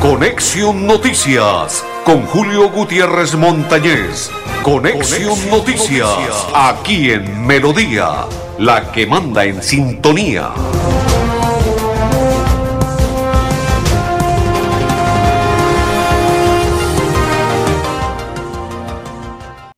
Conexión Noticias con Julio Gutiérrez Montañez. Conexión, Noticias, aquí en Melodía, la que manda en sintonía.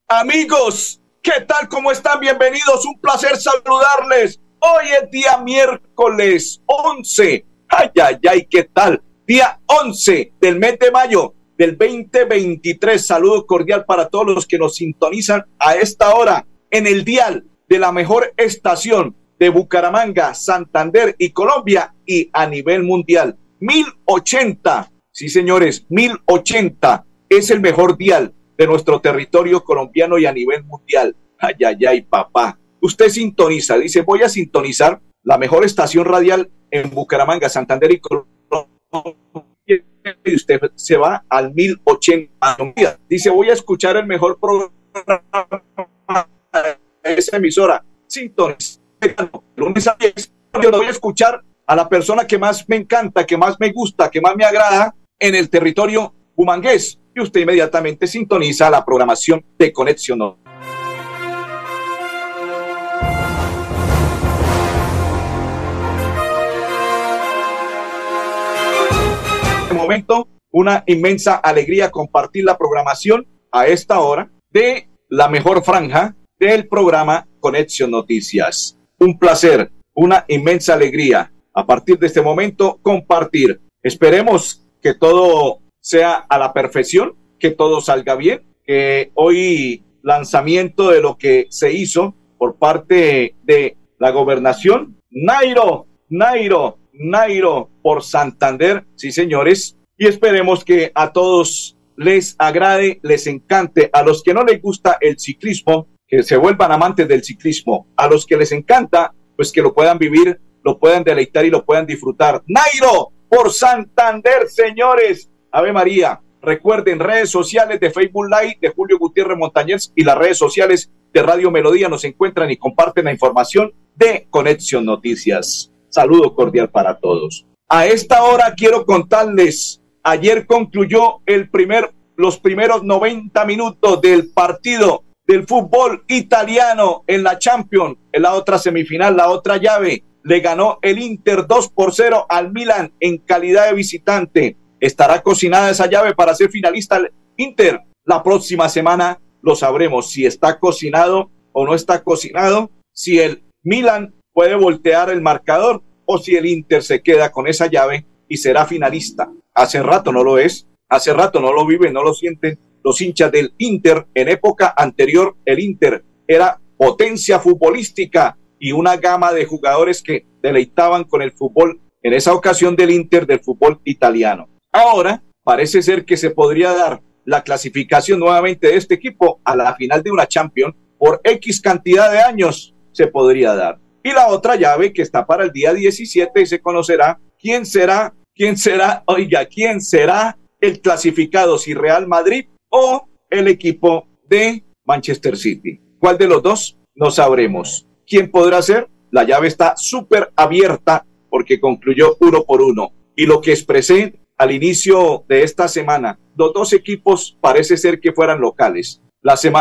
Amigos, ¿qué tal? ¿Cómo están? Bienvenidos. Un placer saludarles. Hoy es día miércoles 11. Ay, ay, ay, ¿qué tal? Día 11 del mes de mayo del 2023. Saludo cordial para todos los que nos sintonizan a esta hora en el dial de la mejor estación de Bucaramanga, Santander y Colombia y a nivel mundial. 1080, sí señores, 1080 es el mejor dial de nuestro territorio colombiano y a nivel mundial. Ay, ay, ay, papá. Usted sintoniza, dice, voy a sintonizar la mejor estación radial en Bucaramanga, Santander y Colombia y usted se va al 1080. Dice, voy a escuchar el mejor programa de esa emisora. Sintoniza. Lunes a 10. Yo voy a escuchar a la persona que más me encanta, que más me gusta, que más me agrada en el territorio humangués. Y usted inmediatamente sintoniza la programación de Conexión momento una inmensa alegría compartir la programación a esta hora de la mejor franja del programa Conexión Noticias. Un placer, una inmensa alegría a partir de este momento compartir. Esperemos que todo sea a la perfección, que todo salga bien, que hoy lanzamiento de lo que se hizo por parte de la gobernación. Nairo, Nairo, Nairo por Santander, sí señores, y esperemos que a todos les agrade, les encante, a los que no les gusta el ciclismo, que se vuelvan amantes del ciclismo, a los que les encanta, pues que lo puedan vivir, lo puedan deleitar y lo puedan disfrutar. Nairo por Santander, señores. Ave María. Recuerden redes sociales de Facebook Live de Julio Gutiérrez Montañez y las redes sociales de Radio Melodía nos encuentran y comparten la información de Conexión Noticias. Saludo cordial para todos. A esta hora quiero contarles, ayer concluyó el primer, los primeros 90 minutos del partido del fútbol italiano en la Champions, en la otra semifinal, la otra llave. Le ganó el Inter 2 por 0 al Milan en calidad de visitante. Estará cocinada esa llave para ser finalista el Inter. La próxima semana lo sabremos si está cocinado o no está cocinado, si el Milan puede voltear el marcador o si el Inter se queda con esa llave y será finalista. Hace rato no lo es, hace rato no lo viven, no lo sienten los hinchas del Inter. En época anterior, el Inter era potencia futbolística y una gama de jugadores que deleitaban con el fútbol, en esa ocasión del Inter del fútbol italiano. Ahora parece ser que se podría dar la clasificación nuevamente de este equipo a la final de una Champions por X cantidad de años se podría dar. Y la otra llave que está para el día 17 y se conocerá quién será, quién será, oiga, quién será el clasificado, si Real Madrid o el equipo de Manchester City. ¿Cuál de los dos? No sabremos. ¿Quién podrá ser? La llave está súper abierta porque concluyó uno por uno. Y lo que expresé al inicio de esta semana, los dos equipos parece ser que fueran locales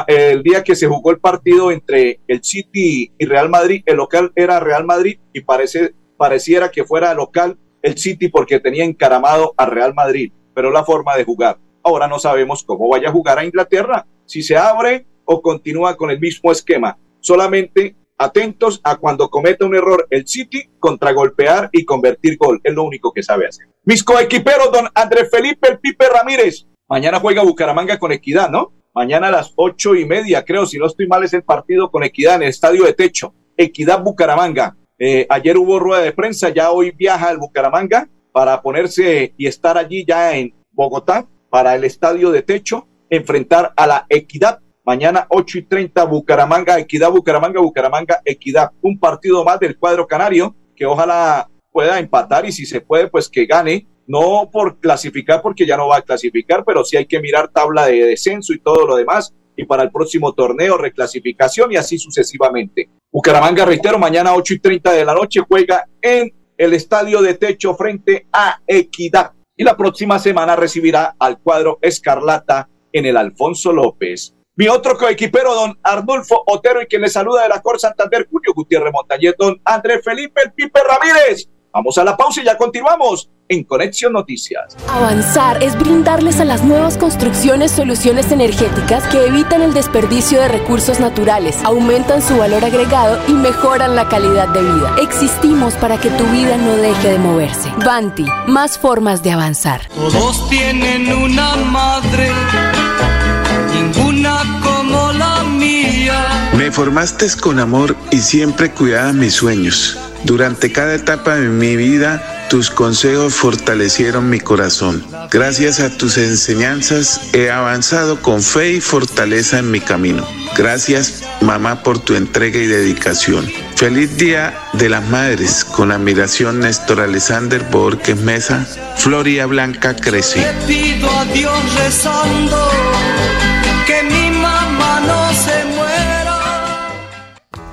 el día que se jugó el partido entre el City y Real Madrid, el local era Real Madrid y parece, pareciera que fuera local el City porque tenía encaramado a Real Madrid, pero la forma de jugar. Ahora no sabemos cómo vaya a jugar a Inglaterra, si se abre o continúa con el mismo esquema. Solamente atentos a cuando cometa un error el City, contragolpear y convertir gol. Es lo único que sabe hacer. Mis coequiperos, don Andrés Felipe El Pipe Ramírez. Mañana juega Bucaramanga con Equidad, ¿no? Mañana a las ocho y media, creo, si no estoy mal, es el partido con Equidad en el estadio de techo. Equidad Bucaramanga. Eh, ayer hubo rueda de prensa, ya hoy viaja al Bucaramanga para ponerse y estar allí ya en Bogotá para el estadio de techo, enfrentar a la Equidad. Mañana ocho y treinta, Bucaramanga, Equidad, Bucaramanga, Bucaramanga, Equidad. Un partido más del cuadro canario que ojalá pueda empatar y si se puede, pues que gane no por clasificar porque ya no va a clasificar, pero sí hay que mirar tabla de descenso y todo lo demás y para el próximo torneo reclasificación y así sucesivamente. Bucaramanga, reitero, mañana 8 y 30 de la noche juega en el estadio de techo frente a Equidad. y la próxima semana recibirá al cuadro Escarlata en el Alfonso López. Mi otro coequipero, don Arnulfo Otero, y quien le saluda de la Cor Santander, Julio Gutiérrez Montañez, don Andrés Felipe El Pipe Ramírez. Vamos a la pausa y ya continuamos en Conexión Noticias. Avanzar es brindarles a las nuevas construcciones soluciones energéticas que evitan el desperdicio de recursos naturales, aumentan su valor agregado y mejoran la calidad de vida. Existimos para que tu vida no deje de moverse. Banti, más formas de avanzar. Todos tienen una madre, ninguna como la mía. Me formaste con amor y siempre cuidaba mis sueños. Durante cada etapa de mi vida, tus consejos fortalecieron mi corazón. Gracias a tus enseñanzas he avanzado con fe y fortaleza en mi camino. Gracias, mamá, por tu entrega y dedicación. Feliz Día de las Madres. Con admiración, Néstor Alexander Borges Mesa. Floria Blanca crece. pido a Dios rezando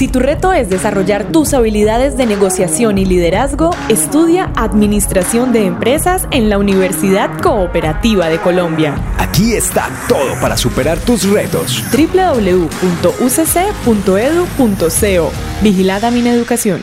Si tu reto es desarrollar tus habilidades de negociación y liderazgo, estudia Administración de Empresas en la Universidad Cooperativa de Colombia. Aquí está todo para superar tus retos. www.ucc.edu.co Vigilada mi educación.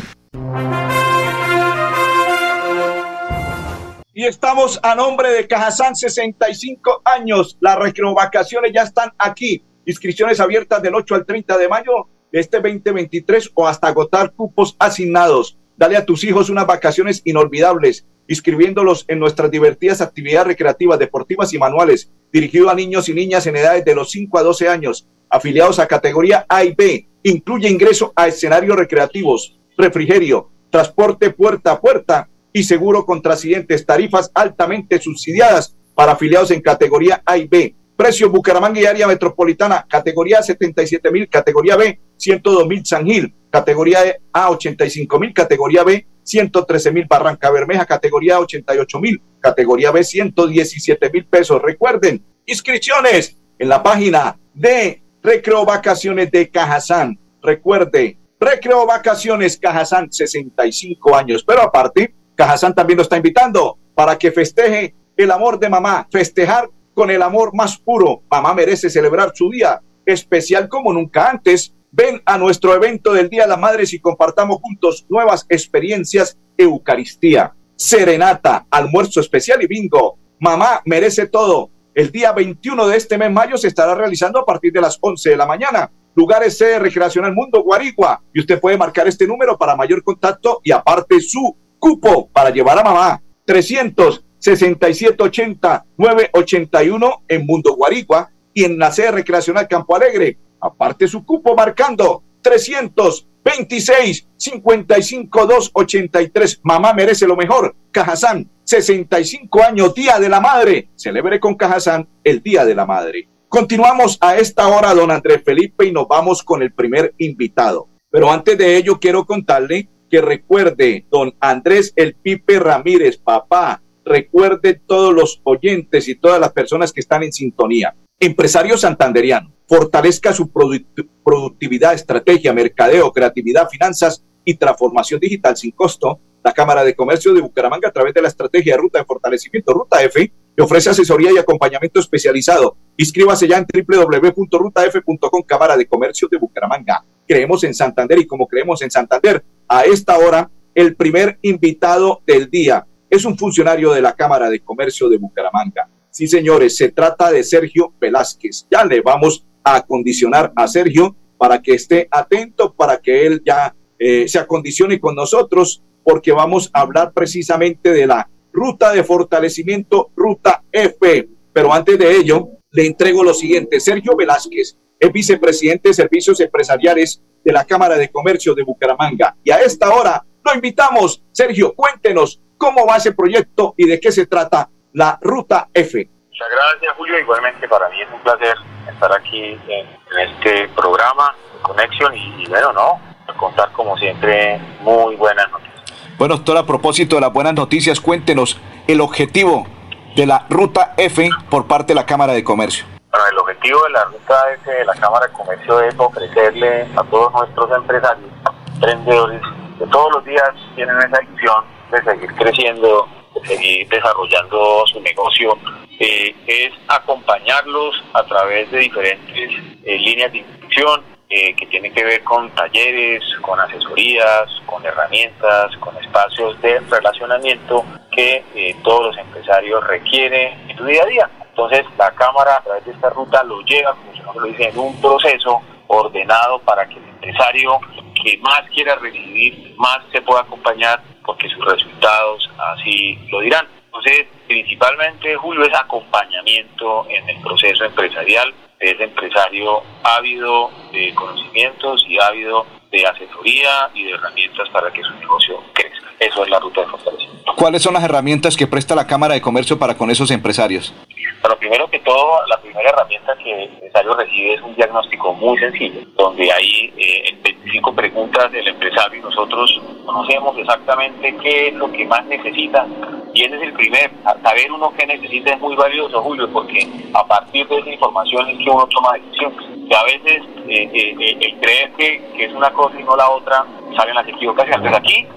Y estamos a nombre de Cajazán 65 años. Las recreovacaciones ya están aquí. Inscripciones abiertas del 8 al 30 de mayo este 2023 o hasta agotar cupos asignados. Dale a tus hijos unas vacaciones inolvidables, inscribiéndolos en nuestras divertidas actividades recreativas, deportivas y manuales, dirigido a niños y niñas en edades de los 5 a 12 años, afiliados a categoría A y B. Incluye ingreso a escenarios recreativos, refrigerio, transporte puerta a puerta y seguro contra accidentes, tarifas altamente subsidiadas para afiliados en categoría A y B. Precio Bucaramanga y área metropolitana, categoría 77 mil, categoría B 102 mil San Gil, categoría A 85 mil, categoría B 113 mil Barranca Bermeja, categoría 88 mil, categoría B 117 mil pesos. Recuerden, inscripciones en la página de Recreo Vacaciones de Cajazán. Recuerde, Recreo Vacaciones Cajazán, 65 años. Pero aparte, Cajazán también lo está invitando para que festeje el amor de mamá, festejar con el amor más puro. Mamá merece celebrar su día especial como nunca antes. Ven a nuestro evento del Día de las Madres y compartamos juntos nuevas experiencias, Eucaristía, serenata, almuerzo especial y bingo. Mamá merece todo. El día 21 de este mes mayo se estará realizando a partir de las 11 de la mañana. Lugares C Recreacional Mundo Guarigua. Y usted puede marcar este número para mayor contacto y aparte su cupo para llevar a mamá. 300 6780 981 en Mundo Guarigua y en la sede recreacional Campo Alegre. Aparte su cupo marcando 326 55 283. Mamá merece lo mejor. Cajazán, 65 años, Día de la Madre. Celebre con Cajazán el Día de la Madre. Continuamos a esta hora, don Andrés Felipe, y nos vamos con el primer invitado. Pero antes de ello, quiero contarle que recuerde, don Andrés El Pipe Ramírez, papá, recuerde todos los oyentes y todas las personas que están en sintonía. Empresario santanderiano, fortalezca su productividad, estrategia, mercadeo, creatividad, finanzas y transformación digital sin costo. La Cámara de Comercio de Bucaramanga, a través de la estrategia de ruta de fortalecimiento Ruta F, le ofrece asesoría y acompañamiento especializado. Inscríbase ya en www.rutaf.com, Cámara de Comercio de Bucaramanga. Creemos en Santander y como creemos en Santander, a esta hora, el primer invitado del día es un funcionario de la Cámara de Comercio de Bucaramanga. Sí, señores, se trata de Sergio Velázquez. Ya le vamos a acondicionar a Sergio para que esté atento, para que él ya eh, se acondicione con nosotros, porque vamos a hablar precisamente de la ruta de fortalecimiento, ruta F. Pero antes de ello, le entrego lo siguiente. Sergio Velázquez es vicepresidente de Servicios Empresariales de la Cámara de Comercio de Bucaramanga. Y a esta hora lo invitamos. Sergio, cuéntenos cómo va ese proyecto y de qué se trata la Ruta F. Muchas gracias, Julio. Igualmente para mí es un placer estar aquí en, este programa, Conexión, y, bueno, ¿no? Contar como siempre muy buenas noticias. Bueno, doctor, a propósito de las buenas noticias, cuéntenos el objetivo de la Ruta F por parte de la Cámara de Comercio. Bueno, el objetivo de la Ruta F de la Cámara de Comercio es ofrecerle a todos nuestros empresarios, emprendedores, que todos los días tienen esa ilusión de seguir creciendo, de seguir desarrollando su negocio, eh, es acompañarlos a través de diferentes eh, líneas de instrucción eh, que tienen que ver con talleres, con asesorías, con herramientas, con espacios de relacionamiento que todos los empresarios requieren en su día a día. Entonces la Cámara a través de esta ruta lo lleva, como se lo dice, en un proceso ordenado para que el empresario que más quiera recibir, más se pueda acompañar porque sus resultados así lo dirán. Entonces, principalmente, Julio, es acompañamiento en el proceso empresarial de ese empresario ávido de conocimientos y ávido de asesoría y de herramientas para que su negocio crezca. Eso es la ruta de fortalecimiento. ¿Cuáles son las herramientas que presta la Cámara de Comercio para con esos empresarios? Bueno, primero que todo, la primera herramienta que empresario recibe es un diagnóstico muy sencillo, donde hay eh, en 25 preguntas del empresario y nosotros conocemos exactamente qué es lo que más necesita. Y ese es el primer, saber uno qué necesita es muy valioso, Julio, porque a partir de esa información es que uno toma decisiones. Y a veces eh, eh, el creer que, es una cosa y no la otra, salen las equivocaciones. Entonces aquí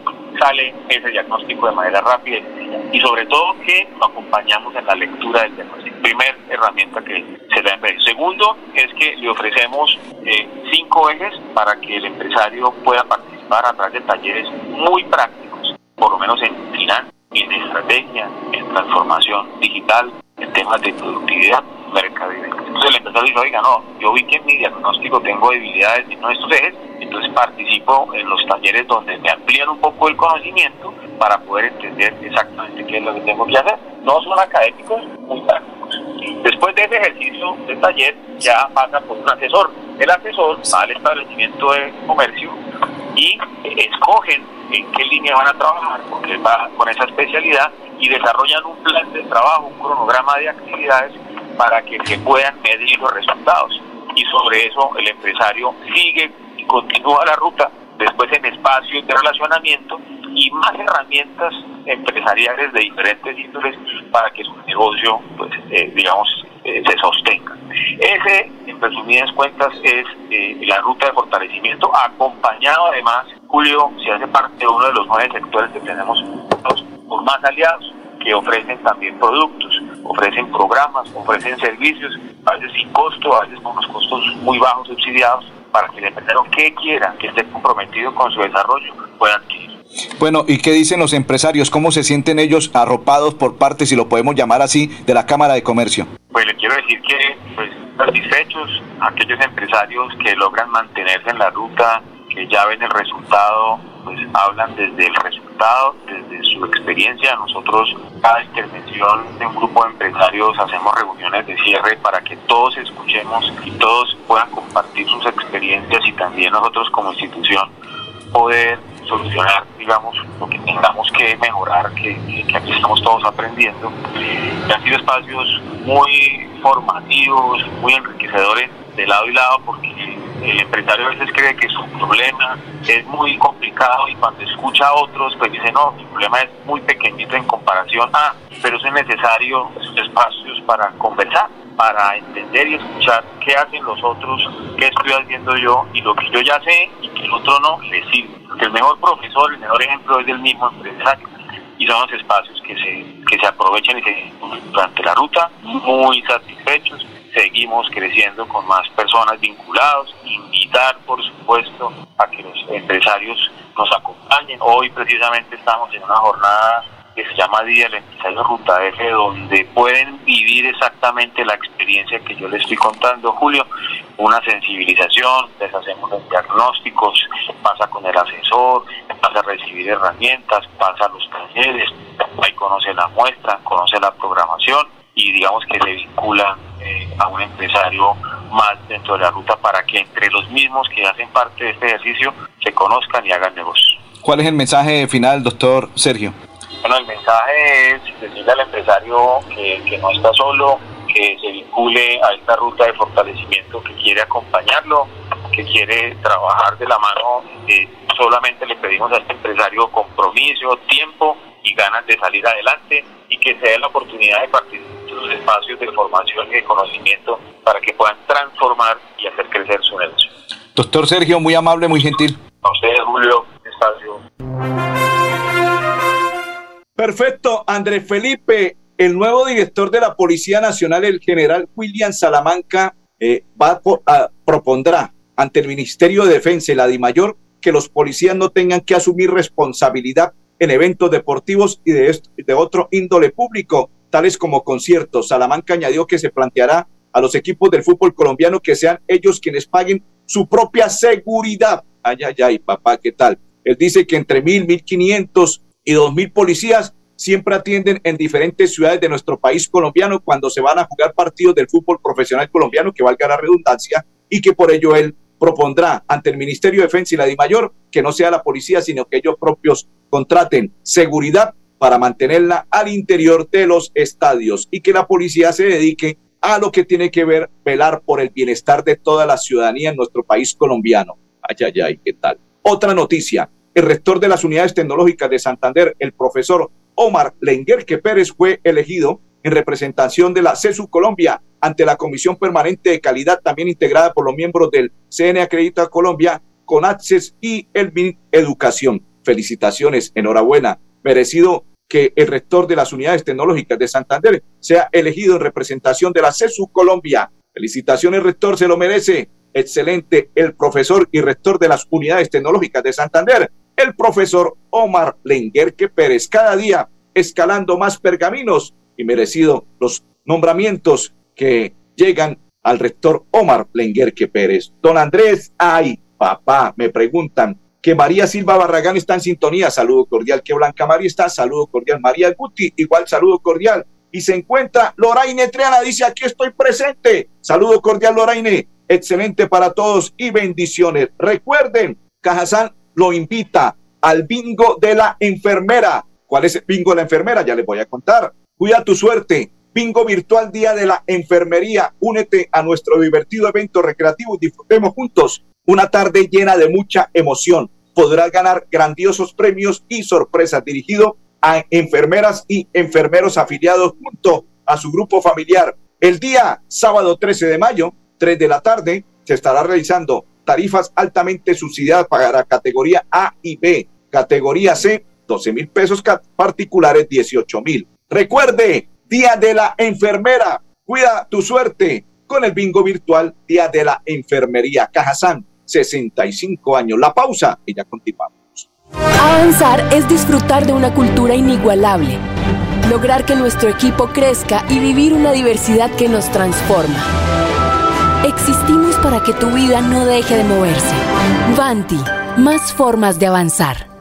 sale ese diagnóstico de manera rápida y sobre todo que lo acompañamos en la lectura del diagnóstico. Primer herramienta que se da en Segundo es que le ofrecemos eh, cinco ejes para que el empresario pueda participar a través de talleres muy prácticos, por lo menos en finanzas, en estrategia, en transformación digital, en temas de productividad, mercadeo. Entonces el empresario dice, oiga, no, yo vi que en mi diagnóstico tengo debilidades en uno de estos ejes, entonces participo en los talleres donde me amplían un poco el conocimiento para poder entender exactamente qué es lo que tengo que hacer. No son académicos, muy prácticos. Después de ese ejercicio de taller ya pasa por un asesor. El asesor va al establecimiento de comercio y escogen en qué línea van a trabajar, porque va con esa especialidad y desarrollan un plan de trabajo, un cronograma de actividades para que se puedan medir los resultados. Y sobre eso el empresario sigue y continúa la ruta, después en espacios de relacionamiento y más herramientas empresariales de diferentes índoles para que su negocio, pues, eh, digamos, eh, se sostenga. Ese, en resumidas cuentas, es eh, la ruta de fortalecimiento, acompañado además, Julio, se hace parte de uno de los nueve sectores que tenemos por más aliados que ofrecen también productos, ofrecen programas, ofrecen servicios, a veces sin costo, a veces con unos costos muy bajos subsidiados, para que el empresario que quiera, que esté comprometido con su desarrollo, pueda adquirir. Bueno, ¿y qué dicen los empresarios? ¿Cómo se sienten ellos arropados por parte, si lo podemos llamar así, de la Cámara de Comercio? Pues le quiero decir que pues, satisfechos aquellos empresarios que logran mantenerse en la ruta, que ya ven el resultado, pues hablan desde el resultado, desde su experiencia. Nosotros, cada intervención de un grupo de empresarios, hacemos reuniones de cierre para que todos escuchemos y todos puedan compartir sus experiencias y también nosotros como institución poder solucionar, digamos, lo que tengamos que mejorar, que, que aquí estamos todos aprendiendo. Y han sido espacios muy formativos, muy enriquecedores de lado y lado, porque el empresario a veces cree que su problema es muy complicado y cuando escucha a otros, pues dice, no, mi problema es muy pequeñito en comparación a, pero es necesario espacios para conversar, para entender y escuchar qué hacen los otros, qué estoy haciendo yo y lo que yo ya sé y que el otro no le sirve. Porque el mejor profesor, el mejor ejemplo es del mismo empresario y son los espacios que se, que se aprovechan y se durante la ruta, muy satisfechos seguimos creciendo con más personas vinculados, invitar por supuesto a que los empresarios nos acompañen. Hoy precisamente estamos en una jornada que se llama Día del Empresario Ruta F, donde pueden vivir exactamente la experiencia que yo les estoy contando, Julio, una sensibilización, les hacemos los diagnósticos, pasa con el asesor, pasa a recibir herramientas, pasa a los talleres, ahí conoce la muestra, conoce la programación y digamos que se vincula eh, a un empresario más dentro de la ruta para que entre los mismos que hacen parte de este ejercicio se conozcan y hagan negocios. ¿Cuál es el mensaje final, doctor Sergio? Bueno, el mensaje es decirle al empresario que, que no está solo, que se vincule a esta ruta de fortalecimiento que quiere acompañarlo, que quiere trabajar de la mano, eh, solamente le pedimos a este empresario compromiso, tiempo y ganas de salir adelante y que se dé la oportunidad de participar los espacios de formación y de conocimiento para que puedan transformar y hacer crecer su negocio. Doctor Sergio, muy amable, muy gentil. A ustedes, Julio, espacio. Perfecto, Andrés Felipe, el nuevo director de la Policía Nacional, el general William Salamanca, eh, va a, propondrá ante el Ministerio de Defensa y la DIMAYOR que los policías no tengan que asumir responsabilidad en eventos deportivos y de, de otro índole público, tales como conciertos. Salamanca añadió que se planteará a los equipos del fútbol colombiano que sean ellos quienes paguen su propia seguridad. Ay, ay, ay, papá, ¿qué tal? Él dice que entre mil, mil quinientos y dos mil policías siempre atienden en diferentes ciudades de nuestro país colombiano cuando se van a jugar partidos del fútbol profesional colombiano, que valga la redundancia, y que por ello él propondrá ante el Ministerio de Defensa y la DIMAYOR que no sea la policía, sino que ellos propios contraten seguridad para mantenerla al interior de los estadios y que la policía se dedique a lo que tiene que ver velar por el bienestar de toda la ciudadanía en nuestro país colombiano. Ay, ay, ay, ¿qué tal? Otra noticia. El rector de las unidades tecnológicas de Santander, el profesor Omar Lenguerque Pérez, fue elegido en representación de la CESU Colombia ante la Comisión Permanente de Calidad, también integrada por los miembros del CN Acredita Colombia, con Access y el BIN Educación. Felicitaciones, enhorabuena. Merecido que el rector de las unidades tecnológicas de Santander sea elegido en representación de la CESU Colombia. Felicitaciones, rector, se lo merece. Excelente, el profesor y rector de las unidades tecnológicas de Santander, el profesor Omar Lenguerque Pérez. Cada día escalando más pergaminos y merecido los nombramientos que llegan al rector Omar Lenguerque Pérez. Don Andrés, ay, papá, me preguntan que María Silva Barragán está en sintonía, saludo cordial, que Blanca María está, saludo cordial, María Guti, igual saludo cordial, y se encuentra Loraine Triana, dice aquí estoy presente, saludo cordial Loraine, excelente para todos y bendiciones. Recuerden, Cajazán lo invita al bingo de la enfermera. ¿Cuál es el bingo de la enfermera? Ya les voy a contar. Cuida tu suerte. Bingo virtual Día de la Enfermería. Únete a nuestro divertido evento recreativo y disfrutemos juntos una tarde llena de mucha emoción. Podrás ganar grandiosos premios y sorpresas dirigido a enfermeras y enfermeros afiliados junto a su grupo familiar. El día sábado 13 de mayo, 3 de la tarde, se estará realizando tarifas altamente subsidiadas para categoría A y B. Categoría C, 12 mil pesos particulares, 18 mil. Recuerde, Día de la Enfermera. Cuida tu suerte con el bingo virtual Día de la Enfermería. Cajazán, 65 años. La pausa y ya continuamos. Avanzar es disfrutar de una cultura inigualable, lograr que nuestro equipo crezca y vivir una diversidad que nos transforma. Existimos para que tu vida no deje de moverse. Vanti, más formas de avanzar.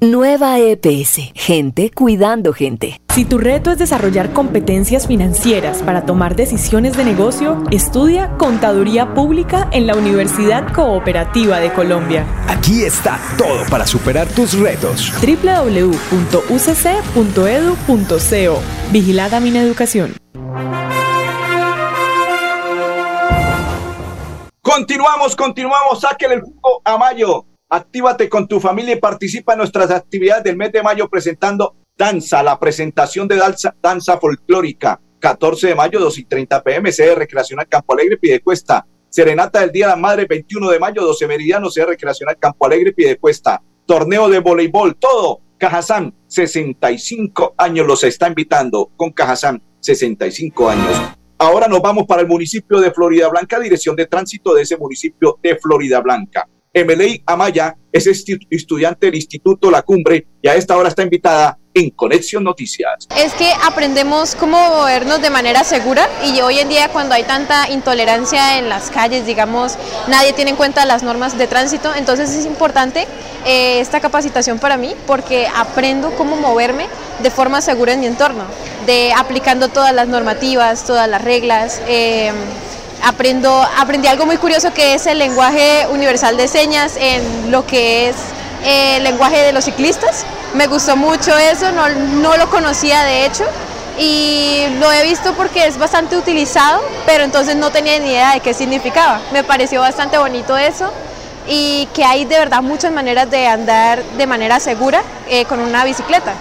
Nueva EPS, gente cuidando gente. Si tu reto es desarrollar competencias financieras para tomar decisiones de negocio, estudia Contaduría Pública en la Universidad Cooperativa de Colombia. Aquí está todo para superar tus retos. www.ucc.edu.co Vigilada Educación. Continuamos, continuamos, sáquele el jugo a mayo. Actívate con tu familia y participa en nuestras actividades del mes de mayo presentando Danza, la presentación de danza, danza folclórica. 14 de mayo, 2 y 30 pm, sede recreacional Campo Alegre, Piedecuesta. Serenata del Día de la Madre, 21 de mayo, 12 meridiano, sede recreacional Campo Alegre, Piedecuesta. Torneo de voleibol, todo. Cajazán, 65 años los está invitando con Cajazán, 65 años. Ahora nos vamos para el municipio de Florida Blanca, dirección de tránsito de ese municipio de Florida Blanca. Emelei Amaya es estudiante del Instituto La Cumbre y a esta hora está invitada en Conexión Noticias. Es que aprendemos cómo movernos de manera segura y hoy en día cuando hay tanta intolerancia en las calles, digamos, nadie tiene en cuenta las normas de tránsito, entonces es importante eh, esta capacitación para mí porque aprendo cómo moverme de forma segura en mi entorno, de aplicando todas las normativas, todas las reglas. Eh, aprendo, aprendí algo muy curioso que es el lenguaje universal de señas en lo que es eh, el lenguaje de los ciclistas. Me gustó mucho eso, no, no lo conocía de hecho y lo he visto porque es bastante utilizado, pero entonces no tenía ni idea de qué significaba. Me pareció bastante bonito eso y que hay de verdad muchas maneras de andar de manera segura eh, con una bicicleta.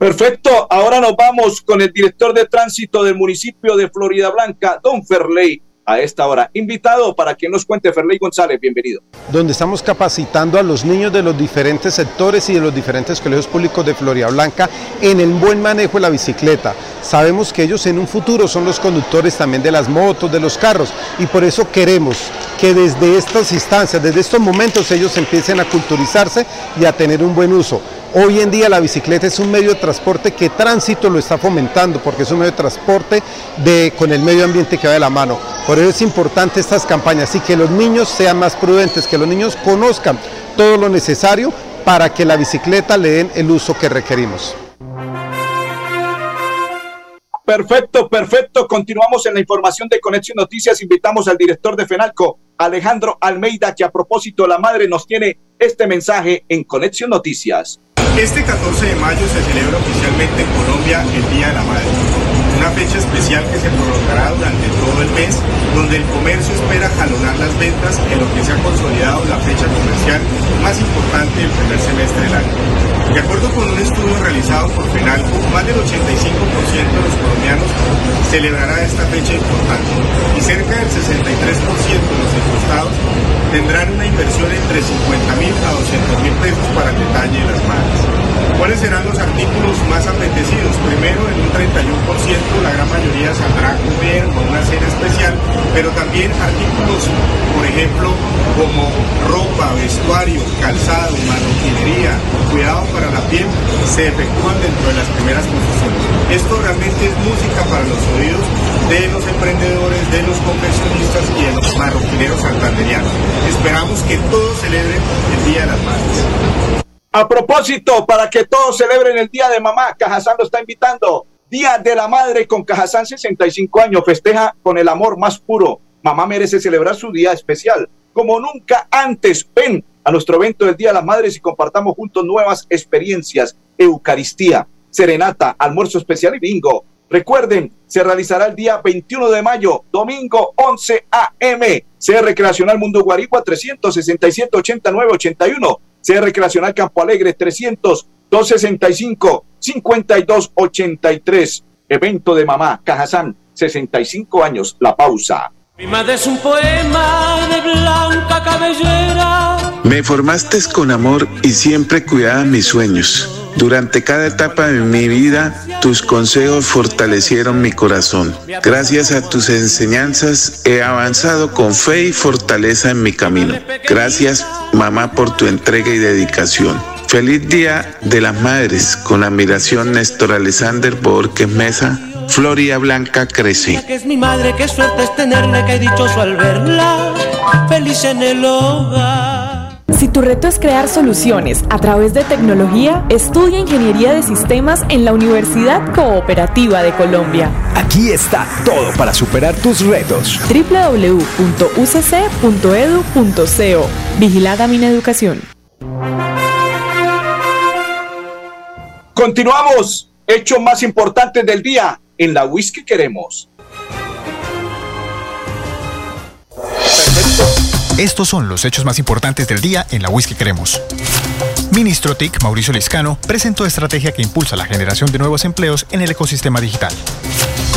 Perfecto, ahora nos vamos con el director de tránsito del municipio de Florida Blanca, don Ferley a esta hora. Invitado para que nos cuente Ferley González, bienvenido. Donde estamos capacitando a los niños de los diferentes sectores y de los diferentes colegios públicos de Florida Blanca en el buen manejo de la bicicleta. Sabemos que ellos en un futuro son los conductores también de las motos, de los carros y por eso queremos que desde estas instancias, desde estos momentos ellos empiecen a culturizarse y a tener un buen uso. Hoy en día la bicicleta es un medio de transporte que tránsito lo está fomentando porque es un medio de transporte de, con el medio ambiente que va de la mano. Por eso es importante estas campañas y que los niños sean más prudentes, que los niños conozcan todo lo necesario para que la bicicleta le den el uso que requerimos. Perfecto, perfecto. Continuamos en la información de Conexión Noticias. Invitamos al director de FENALCO, Alejandro Almeida, que a propósito la madre nos tiene este mensaje en Conexión Noticias. Este 14 de mayo se celebra oficialmente en Colombia el Día de la Madre, una fecha especial que se prolongará durante todo el mes, donde el comercio espera jalonar las ventas en lo que se ha consolidado la fecha comercial más importante del primer semestre del año. De acuerdo con un estudio realizado por FENALCO, más del 85% de los colombianos celebrará esta fecha importante y cerca del 63% de los encuestados tendrán una inversión entre 50 mil a 200 mil pesos para el detalle de las madres. ¿Cuáles serán los artículos más apetecidos? Primero, en un 31%, la gran mayoría saldrá a comer o una cena especial, pero también artículos, por ejemplo, como ropa, vestuario, calzado, maroquinería, cuidado para la piel, se efectúan dentro de las primeras posiciones. Esto realmente es música para los oídos de los emprendedores, de los confeccionistas y de los marroquineros santanderianos. Esperamos que todos celebren el Día de las Madres. A propósito, para que todos celebren el Día de Mamá, Cajazán lo está invitando. Día de la Madre con Cajazán, 65 años, festeja con el amor más puro. Mamá merece celebrar su día especial, como nunca antes. Ven a nuestro evento del Día de las Madres y compartamos juntos nuevas experiencias, Eucaristía, serenata, almuerzo especial y bingo. Recuerden, se realizará el día 21 de mayo, domingo 11 a.m. C Recreacional Mundo Guarigua 367 89 81 C Recreacional Campo Alegre 300 265 5283. Evento de mamá, Cajazán, 65 años, la pausa. Mi madre es un poema de blanca cabellera. Me formaste con amor y siempre cuidaba mis sueños. Durante cada etapa de mi vida, tus consejos fortalecieron mi corazón. Gracias a tus enseñanzas he avanzado con fe y fortaleza en mi camino. Gracias, mamá, por tu entrega y dedicación. Feliz Día de las Madres. Con admiración, Néstor Alexander Borges Mesa. Floria Blanca crece. Es mi madre, qué suerte es tenerla, que dichoso al verla, feliz en el hogar. Si tu reto es crear soluciones a través de tecnología, estudia Ingeniería de Sistemas en la Universidad Cooperativa de Colombia. Aquí está todo para superar tus retos. www.ucc.edu.co Vigilada mi educación. Continuamos. Hechos más importantes del día en la Whisky Queremos. Estos son los hechos más importantes del día en la Whisky Queremos. Ministro TIC Mauricio Liscano presentó estrategia que impulsa la generación de nuevos empleos en el ecosistema digital.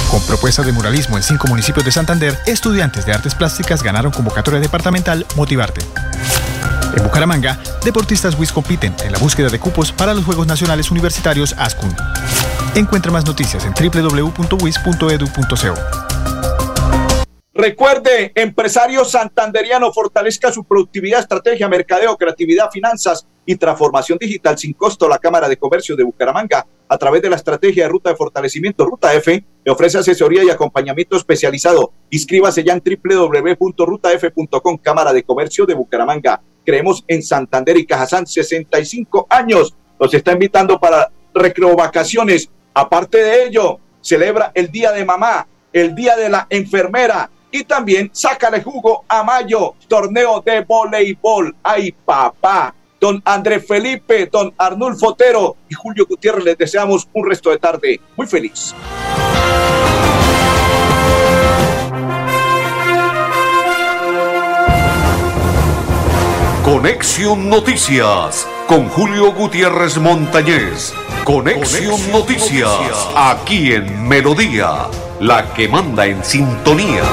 Con propuestas de muralismo en cinco municipios de Santander, estudiantes de artes plásticas ganaron convocatoria departamental Motivarte. En Bucaramanga, deportistas WIS compiten en la búsqueda de cupos para los Juegos Nacionales Universitarios ASCUN. Encuentra más noticias en www.wis.edu.co. Recuerde, empresario santanderiano, fortalezca su productividad, estrategia, mercadeo, creatividad, finanzas y transformación digital sin costo. La Cámara de Comercio de Bucaramanga, a través de la estrategia de ruta de fortalecimiento Ruta F, le ofrece asesoría y acompañamiento especializado. Inscríbase ya en www.rutaf.com, Cámara de Comercio de Bucaramanga. Creemos en Santander y Cajazán, 65 años. Los está invitando para recreo vacaciones. Aparte de ello, celebra el Día de Mamá el Día de la Enfermera y también sácale jugo a mayo, torneo de voleibol. ¡Ay, papá! Don Andrés Felipe, don Arnulfo Otero y Julio Gutiérrez les deseamos un resto de tarde muy feliz. Conexión Noticias con Julio Gutiérrez Montañez. Conexión, Noticias, aquí en Melodía, la que manda en sintonía.